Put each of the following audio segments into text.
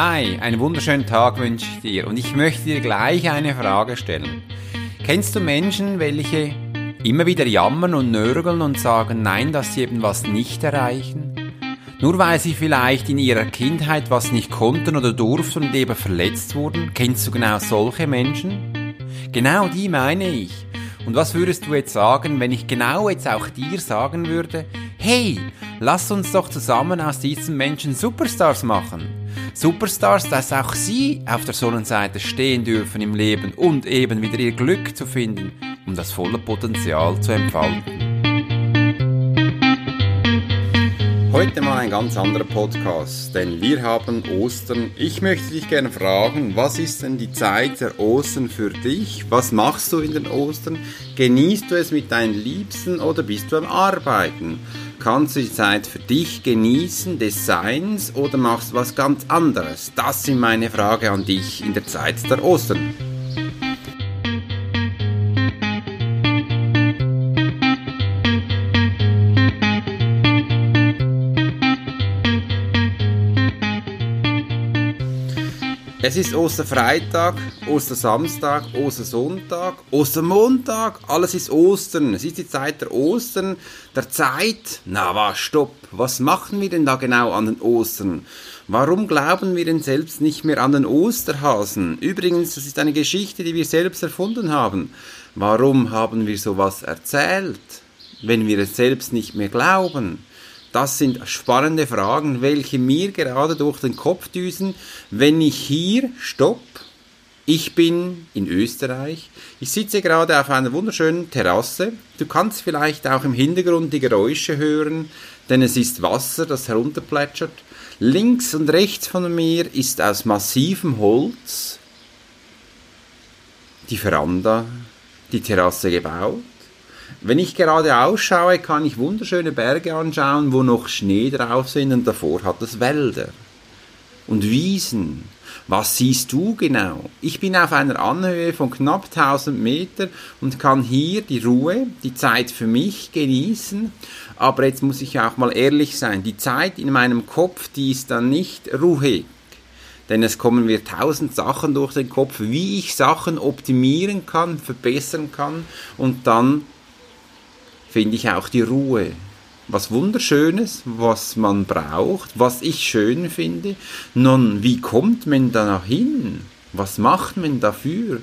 Hi, einen wunderschönen Tag wünsche ich dir und ich möchte dir gleich eine Frage stellen. Kennst du Menschen, welche immer wieder jammern und nörgeln und sagen nein, dass sie eben was nicht erreichen? Nur weil sie vielleicht in ihrer Kindheit was nicht konnten oder durften und eben verletzt wurden? Kennst du genau solche Menschen? Genau die meine ich. Und was würdest du jetzt sagen, wenn ich genau jetzt auch dir sagen würde, hey, lass uns doch zusammen aus diesen Menschen Superstars machen. Superstars, dass auch sie auf der Sonnenseite stehen dürfen im Leben und eben wieder ihr Glück zu finden, um das volle Potenzial zu entfalten. Heute mal ein ganz anderer Podcast, denn wir haben Ostern. Ich möchte dich gerne fragen, was ist denn die Zeit der Ostern für dich? Was machst du in den Ostern? Genießt du es mit deinen Liebsten oder bist du am Arbeiten? Kannst du die Zeit für dich genießen, des Seins oder machst du was ganz anderes? Das sind meine Frage an dich in der Zeit der Ostern. Es ist Osterfreitag, Ostersamstag, Ostersonntag, Ostermontag, alles ist Ostern. Es ist die Zeit der Ostern, der Zeit. Na was, stopp. Was machen wir denn da genau an den Ostern? Warum glauben wir denn selbst nicht mehr an den Osterhasen? Übrigens, das ist eine Geschichte, die wir selbst erfunden haben. Warum haben wir sowas erzählt, wenn wir es selbst nicht mehr glauben? Das sind spannende Fragen, welche mir gerade durch den Kopf düsen, wenn ich hier, stopp, ich bin in Österreich. Ich sitze gerade auf einer wunderschönen Terrasse. Du kannst vielleicht auch im Hintergrund die Geräusche hören, denn es ist Wasser, das herunterplätschert. Links und rechts von mir ist aus massivem Holz die Veranda, die Terrasse gebaut. Wenn ich gerade ausschaue, kann ich wunderschöne Berge anschauen, wo noch Schnee drauf sind und davor hat es Wälder und Wiesen. Was siehst du genau? Ich bin auf einer Anhöhe von knapp 1000 Meter und kann hier die Ruhe, die Zeit für mich genießen. Aber jetzt muss ich auch mal ehrlich sein, die Zeit in meinem Kopf, die ist dann nicht ruhig. Denn es kommen mir tausend Sachen durch den Kopf, wie ich Sachen optimieren kann, verbessern kann und dann finde ich auch die Ruhe. Was Wunderschönes, was man braucht, was ich schön finde. Nun, wie kommt man da hin? Was macht man dafür?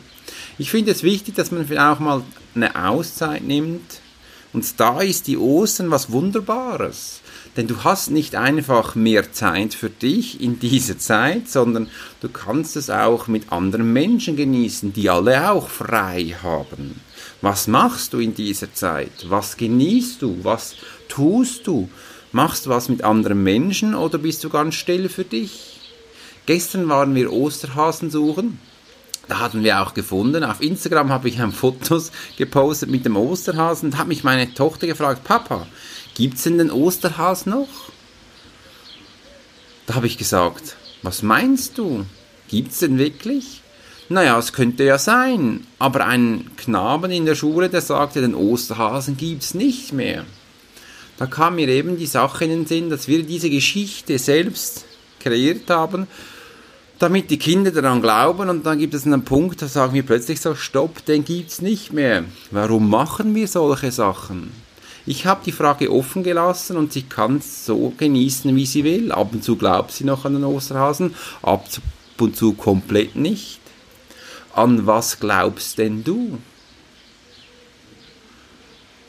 Ich finde es wichtig, dass man auch mal eine Auszeit nimmt. Und da ist die Ostern was Wunderbares. Denn du hast nicht einfach mehr Zeit für dich in dieser Zeit, sondern du kannst es auch mit anderen Menschen genießen, die alle auch frei haben. Was machst du in dieser Zeit? Was genießt du? Was tust du? Machst du was mit anderen Menschen oder bist du ganz still für dich? Gestern waren wir Osterhasen suchen. Da hatten wir auch gefunden. Auf Instagram habe ich ein Fotos gepostet mit dem Osterhasen. Da hat mich meine Tochter gefragt, Papa, gibt's denn den Osterhasen noch? Da habe ich gesagt, was meinst du? Gibt's denn wirklich? Naja, es könnte ja sein, aber ein Knaben in der Schule, der sagte, den Osterhasen gibt's nicht mehr. Da kam mir eben die Sache in den Sinn, dass wir diese Geschichte selbst kreiert haben, damit die Kinder daran glauben und dann gibt es einen Punkt, da sagen wir plötzlich so, stopp, den gibt's nicht mehr. Warum machen wir solche Sachen? Ich habe die Frage offen gelassen und sie kann es so genießen, wie sie will. Ab und zu glaubt sie noch an den Osterhasen, ab und zu komplett nicht. An was glaubst denn du?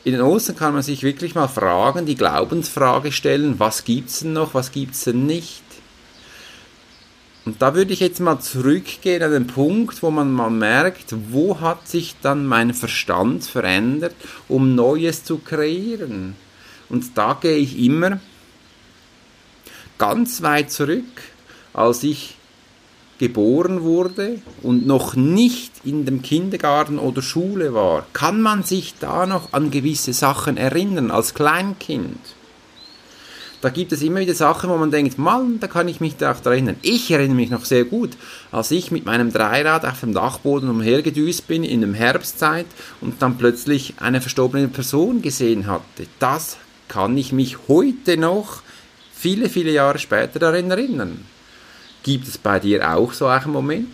In den Ostern kann man sich wirklich mal fragen, die Glaubensfrage stellen, was gibt's denn noch, was gibt's denn nicht? Und da würde ich jetzt mal zurückgehen an den Punkt, wo man mal merkt, wo hat sich dann mein Verstand verändert, um Neues zu kreieren. Und da gehe ich immer ganz weit zurück, als ich geboren wurde und noch nicht in dem Kindergarten oder Schule war, kann man sich da noch an gewisse Sachen erinnern als Kleinkind. Da gibt es immer wieder Sachen, wo man denkt, Mann, da kann ich mich da auch erinnern. Ich erinnere mich noch sehr gut, als ich mit meinem Dreirad auf dem Dachboden umhergedüst bin in der Herbstzeit und dann plötzlich eine verstorbene Person gesehen hatte. Das kann ich mich heute noch, viele, viele Jahre später daran erinnern. Gibt es bei dir auch so einen Moment?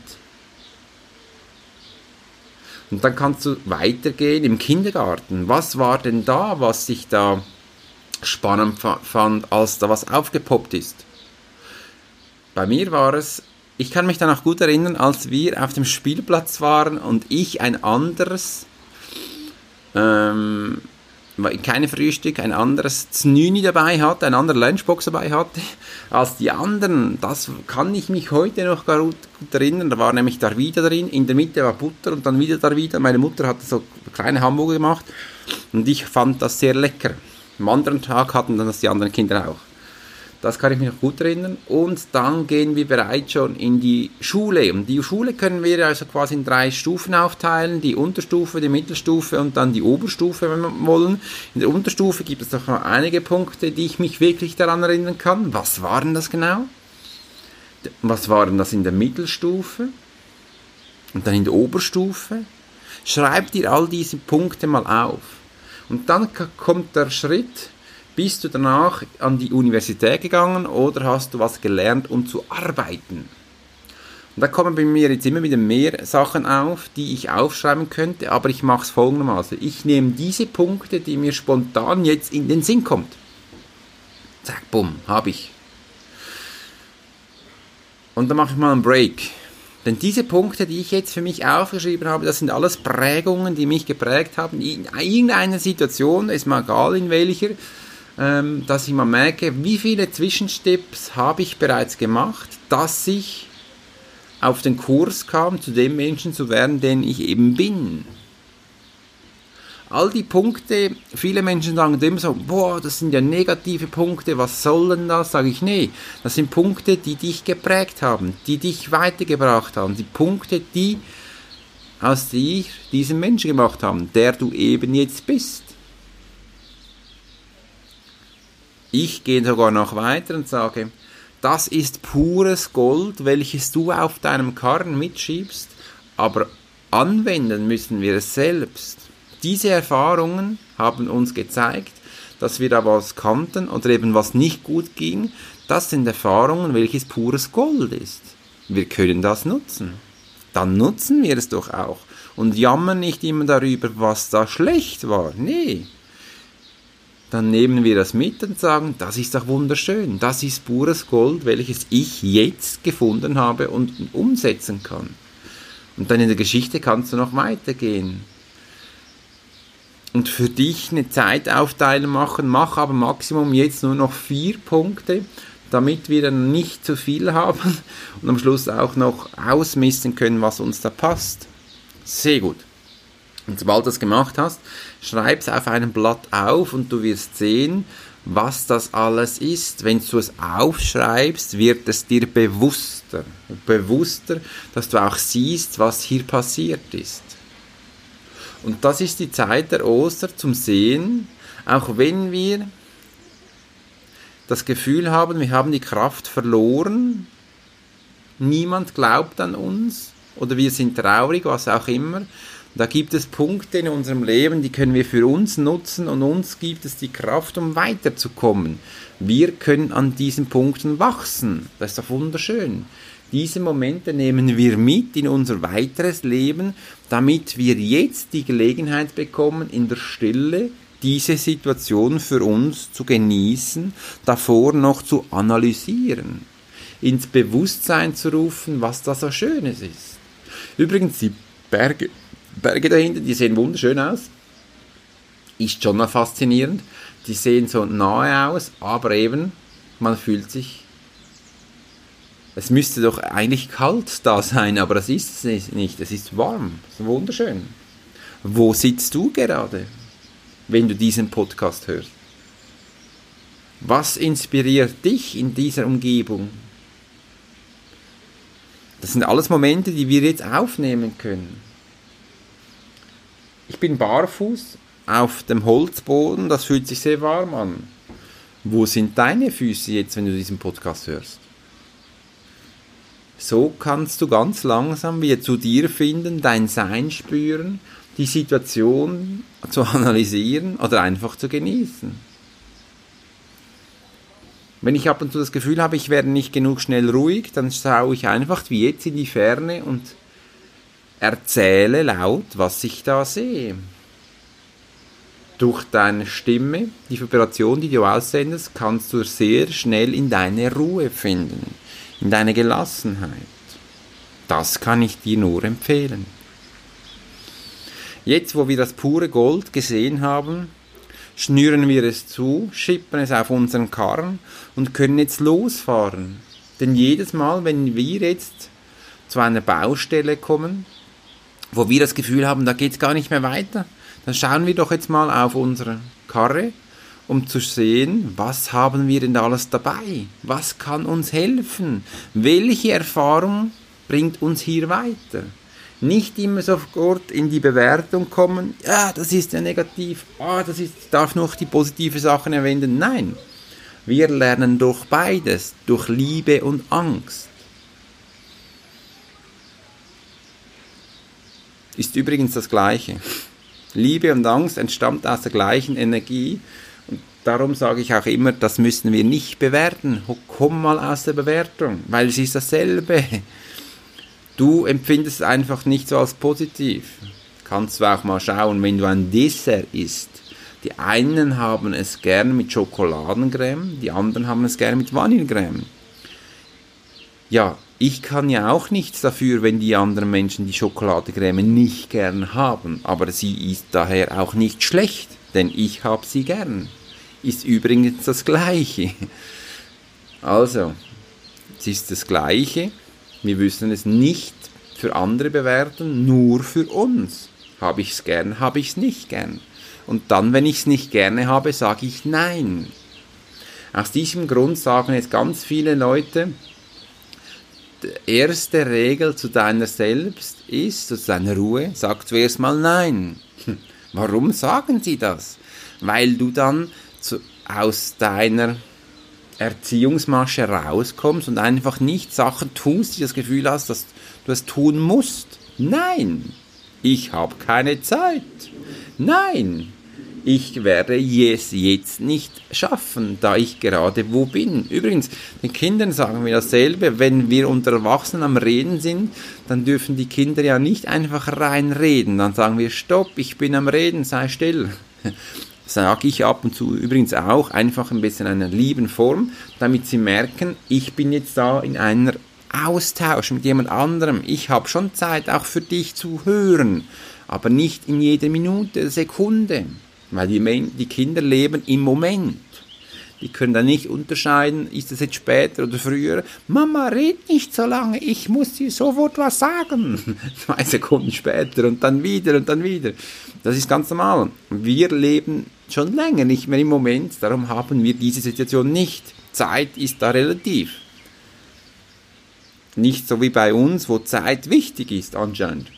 Und dann kannst du weitergehen im Kindergarten. Was war denn da, was ich da spannend fand, als da was aufgepoppt ist? Bei mir war es, ich kann mich dann auch gut erinnern, als wir auf dem Spielplatz waren und ich ein anderes ähm, keine Frühstück, ein anderes Znüni dabei hatte, ein anderer Lunchbox dabei hatte, als die anderen. Das kann ich mich heute noch gut, gut erinnern. Da war nämlich da wieder drin, in der Mitte war Butter und dann wieder da wieder. Meine Mutter hatte so kleine Hamburger gemacht und ich fand das sehr lecker. Am anderen Tag hatten dann das die anderen Kinder auch. Das kann ich mich noch gut erinnern. Und dann gehen wir bereits schon in die Schule. Und die Schule können wir also quasi in drei Stufen aufteilen. Die Unterstufe, die Mittelstufe und dann die Oberstufe, wenn wir wollen. In der Unterstufe gibt es doch noch einige Punkte, die ich mich wirklich daran erinnern kann. Was waren das genau? Was waren das in der Mittelstufe? Und dann in der Oberstufe? Schreib dir all diese Punkte mal auf. Und dann kommt der Schritt, bist du danach an die Universität gegangen oder hast du was gelernt, um zu arbeiten? Und da kommen bei mir jetzt immer wieder mehr Sachen auf, die ich aufschreiben könnte, aber ich mache es folgendermaßen. Ich nehme diese Punkte, die mir spontan jetzt in den Sinn kommt. Zack, bumm, habe ich. Und dann mache ich mal einen Break. Denn diese Punkte, die ich jetzt für mich aufgeschrieben habe, das sind alles Prägungen, die mich geprägt haben. In irgendeiner Situation, ist mir egal in welcher, ähm, dass ich mal merke, wie viele Zwischensteps habe ich bereits gemacht, dass ich auf den Kurs kam, zu dem Menschen zu werden, den ich eben bin. All die Punkte, viele Menschen sagen immer so, boah, das sind ja negative Punkte, was soll denn das? Sage ich, nee, das sind Punkte, die dich geprägt haben, die dich weitergebracht haben, die Punkte, die aus dich diesen Menschen gemacht haben, der du eben jetzt bist. Ich gehe sogar noch weiter und sage, das ist pures Gold, welches du auf deinem Karren mitschiebst, aber anwenden müssen wir es selbst. Diese Erfahrungen haben uns gezeigt, dass wir da was kannten oder eben was nicht gut ging. Das sind Erfahrungen, welches pures Gold ist. Wir können das nutzen. Dann nutzen wir es doch auch und jammern nicht immer darüber, was da schlecht war. Nee, dann nehmen wir das mit und sagen, das ist doch wunderschön, das ist pures Gold, welches ich jetzt gefunden habe und umsetzen kann. Und dann in der Geschichte kannst du noch weitergehen. Und für dich eine Zeitaufteilung machen, mach aber Maximum jetzt nur noch vier Punkte, damit wir dann nicht zu viel haben und am Schluss auch noch ausmessen können, was uns da passt. Sehr gut. Und sobald du das gemacht hast, schreib es auf einem Blatt auf und du wirst sehen, was das alles ist. Wenn du es aufschreibst, wird es dir bewusster. Bewusster, dass du auch siehst, was hier passiert ist. Und das ist die Zeit der Oster zum Sehen, auch wenn wir das Gefühl haben, wir haben die Kraft verloren, niemand glaubt an uns oder wir sind traurig, was auch immer, da gibt es Punkte in unserem Leben, die können wir für uns nutzen und uns gibt es die Kraft, um weiterzukommen. Wir können an diesen Punkten wachsen. Das ist doch wunderschön. Diese Momente nehmen wir mit in unser weiteres Leben, damit wir jetzt die Gelegenheit bekommen, in der Stille diese Situation für uns zu genießen, davor noch zu analysieren, ins Bewusstsein zu rufen, was da so Schönes ist. Übrigens, die Berge Berge dahinter, die sehen wunderschön aus. Ist schon mal faszinierend. Die sehen so nahe aus, aber eben, man fühlt sich. Es müsste doch eigentlich kalt da sein, aber das ist es nicht. Es ist warm. Es ist wunderschön. Wo sitzt du gerade, wenn du diesen Podcast hörst? Was inspiriert dich in dieser Umgebung? Das sind alles Momente, die wir jetzt aufnehmen können. Ich bin barfuß auf dem Holzboden, das fühlt sich sehr warm an. Wo sind deine Füße jetzt, wenn du diesen Podcast hörst? So kannst du ganz langsam wieder zu dir finden, dein Sein spüren, die Situation zu analysieren oder einfach zu genießen. Wenn ich ab und zu das Gefühl habe, ich werde nicht genug schnell ruhig, dann schaue ich einfach wie jetzt in die Ferne und erzähle laut, was ich da sehe. Durch deine Stimme, die Vibration, die du aussendest, kannst du sehr schnell in deine Ruhe finden, in deine Gelassenheit. Das kann ich dir nur empfehlen. Jetzt, wo wir das pure Gold gesehen haben, schnüren wir es zu, schippen es auf unseren Karren und können jetzt losfahren. Denn jedes Mal, wenn wir jetzt zu einer Baustelle kommen, wo wir das Gefühl haben, da geht es gar nicht mehr weiter, dann schauen wir doch jetzt mal auf unsere Karre, um zu sehen, was haben wir denn alles dabei? Was kann uns helfen? Welche Erfahrung bringt uns hier weiter? nicht immer sofort in die Bewertung kommen, ja, das ist ja negativ, ah, das ist, darf noch die positive Sachen erwähnen. Nein, wir lernen durch beides, durch Liebe und Angst. Ist übrigens das Gleiche. Liebe und Angst entstammt aus der gleichen Energie darum sage ich auch immer, das müssen wir nicht bewerten. Komm mal aus der Bewertung, weil es ist dasselbe. Du empfindest es einfach nicht so als positiv. Kannst du auch mal schauen, wenn du ein Dessert isst. Die einen haben es gern mit Schokoladencreme, die anderen haben es gern mit Vanillecreme. Ja, ich kann ja auch nichts dafür, wenn die anderen Menschen die Schokoladecreme nicht gern haben, aber sie ist daher auch nicht schlecht, denn ich habe sie gern. Ist übrigens das Gleiche. Also, es ist das Gleiche, wir müssen es nicht für andere bewerten, nur für uns. Habe ich es gern, habe ich es nicht gern. Und dann, wenn ich es nicht gerne habe, sage ich nein. Aus diesem Grund sagen jetzt ganz viele Leute, die erste Regel zu deiner Selbst ist, zu deiner Ruhe, sag zuerst mal nein. Warum sagen sie das? Weil du dann zu, aus deiner Erziehungsmasche rauskommst und einfach nicht Sachen tust, die das Gefühl hast, dass du es tun musst. Nein, ich habe keine Zeit. Nein, ich werde es jetzt nicht schaffen, da ich gerade wo bin. Übrigens, den Kindern sagen wir dasselbe, wenn wir unter Erwachsenen am Reden sind, dann dürfen die Kinder ja nicht einfach reinreden. Dann sagen wir, stopp, ich bin am Reden, sei still sage ich ab und zu übrigens auch, einfach ein bisschen einer lieben Form, damit sie merken, ich bin jetzt da in einer Austausch mit jemand anderem. Ich habe schon Zeit auch für dich zu hören, aber nicht in jeder Minute, Sekunde, weil die, die Kinder leben im Moment. Die können dann nicht unterscheiden, ist es jetzt später oder früher. Mama, red nicht so lange, ich muss dir sofort was sagen. Zwei Sekunden später und dann wieder und dann wieder. Das ist ganz normal. Wir leben schon länger nicht mehr im Moment, darum haben wir diese Situation nicht. Zeit ist da relativ. Nicht so wie bei uns, wo Zeit wichtig ist anscheinend.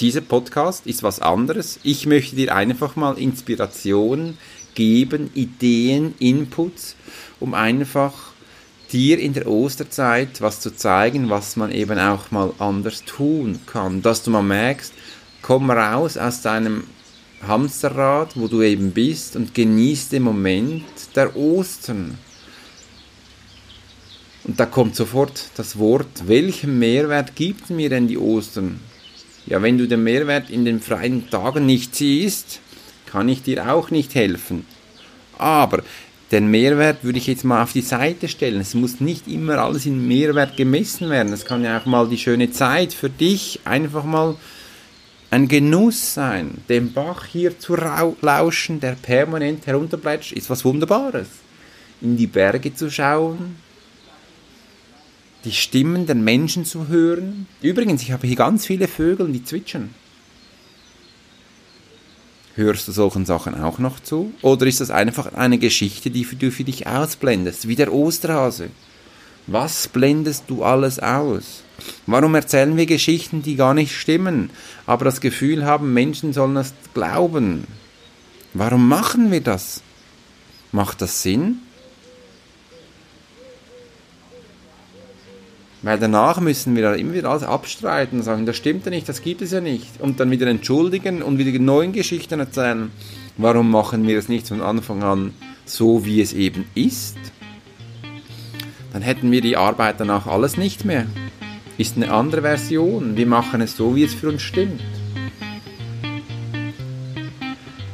Dieser Podcast ist was anderes. Ich möchte dir einfach mal Inspiration geben, Ideen, Inputs, um einfach dir in der Osterzeit was zu zeigen, was man eben auch mal anders tun kann. Dass du mal merkst, komm raus aus deinem Hamsterrad, wo du eben bist und genieß den Moment der Ostern. Und da kommt sofort das Wort, welchen Mehrwert gibt mir denn die Ostern? Ja, wenn du den Mehrwert in den freien Tagen nicht siehst, kann ich dir auch nicht helfen. Aber den Mehrwert würde ich jetzt mal auf die Seite stellen. Es muss nicht immer alles in Mehrwert gemessen werden. Es kann ja auch mal die schöne Zeit für dich einfach mal ein Genuss sein. Dem Bach hier zu lauschen, der permanent herunterbleibt, ist was Wunderbares. In die Berge zu schauen, die Stimmen der Menschen zu hören. Übrigens, ich habe hier ganz viele Vögel, die zwitschern. Hörst du solchen Sachen auch noch zu? Oder ist das einfach eine Geschichte, die du für dich ausblendest, wie der Osterhase? Was blendest du alles aus? Warum erzählen wir Geschichten, die gar nicht stimmen, aber das Gefühl haben, Menschen sollen es glauben? Warum machen wir das? Macht das Sinn? Weil danach müssen wir immer wieder alles abstreiten und sagen, das stimmt ja nicht, das gibt es ja nicht. Und dann wieder entschuldigen und wieder neuen Geschichten erzählen. Warum machen wir es nicht von Anfang an so, wie es eben ist? Dann hätten wir die Arbeit danach alles nicht mehr. Ist eine andere Version. Wir machen es so, wie es für uns stimmt.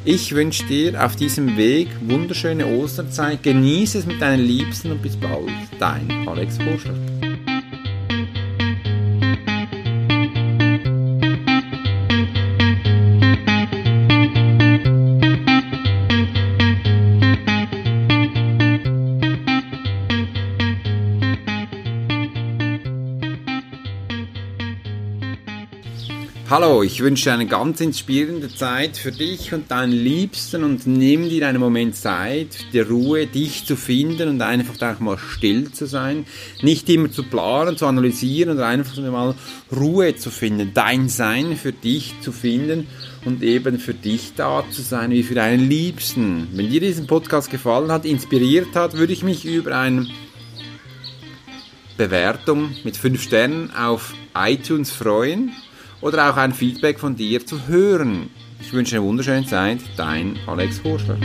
Ich wünsche dir auf diesem Weg wunderschöne Osterzeit. Genieße es mit deinen Liebsten und bis bald. Dein Alex Vorschlag. Hallo, ich wünsche dir eine ganz inspirierende Zeit für dich und deinen Liebsten und nimm dir einen Moment Zeit, die Ruhe, dich zu finden und einfach auch mal still zu sein. Nicht immer zu planen, zu analysieren und einfach mal Ruhe zu finden, dein Sein für dich zu finden und eben für dich da zu sein, wie für deinen Liebsten. Wenn dir diesen Podcast gefallen hat, inspiriert hat, würde ich mich über eine Bewertung mit 5 Sternen auf iTunes freuen oder auch ein Feedback von dir zu hören. Ich wünsche eine wunderschöne Zeit, dein Alex Horschler.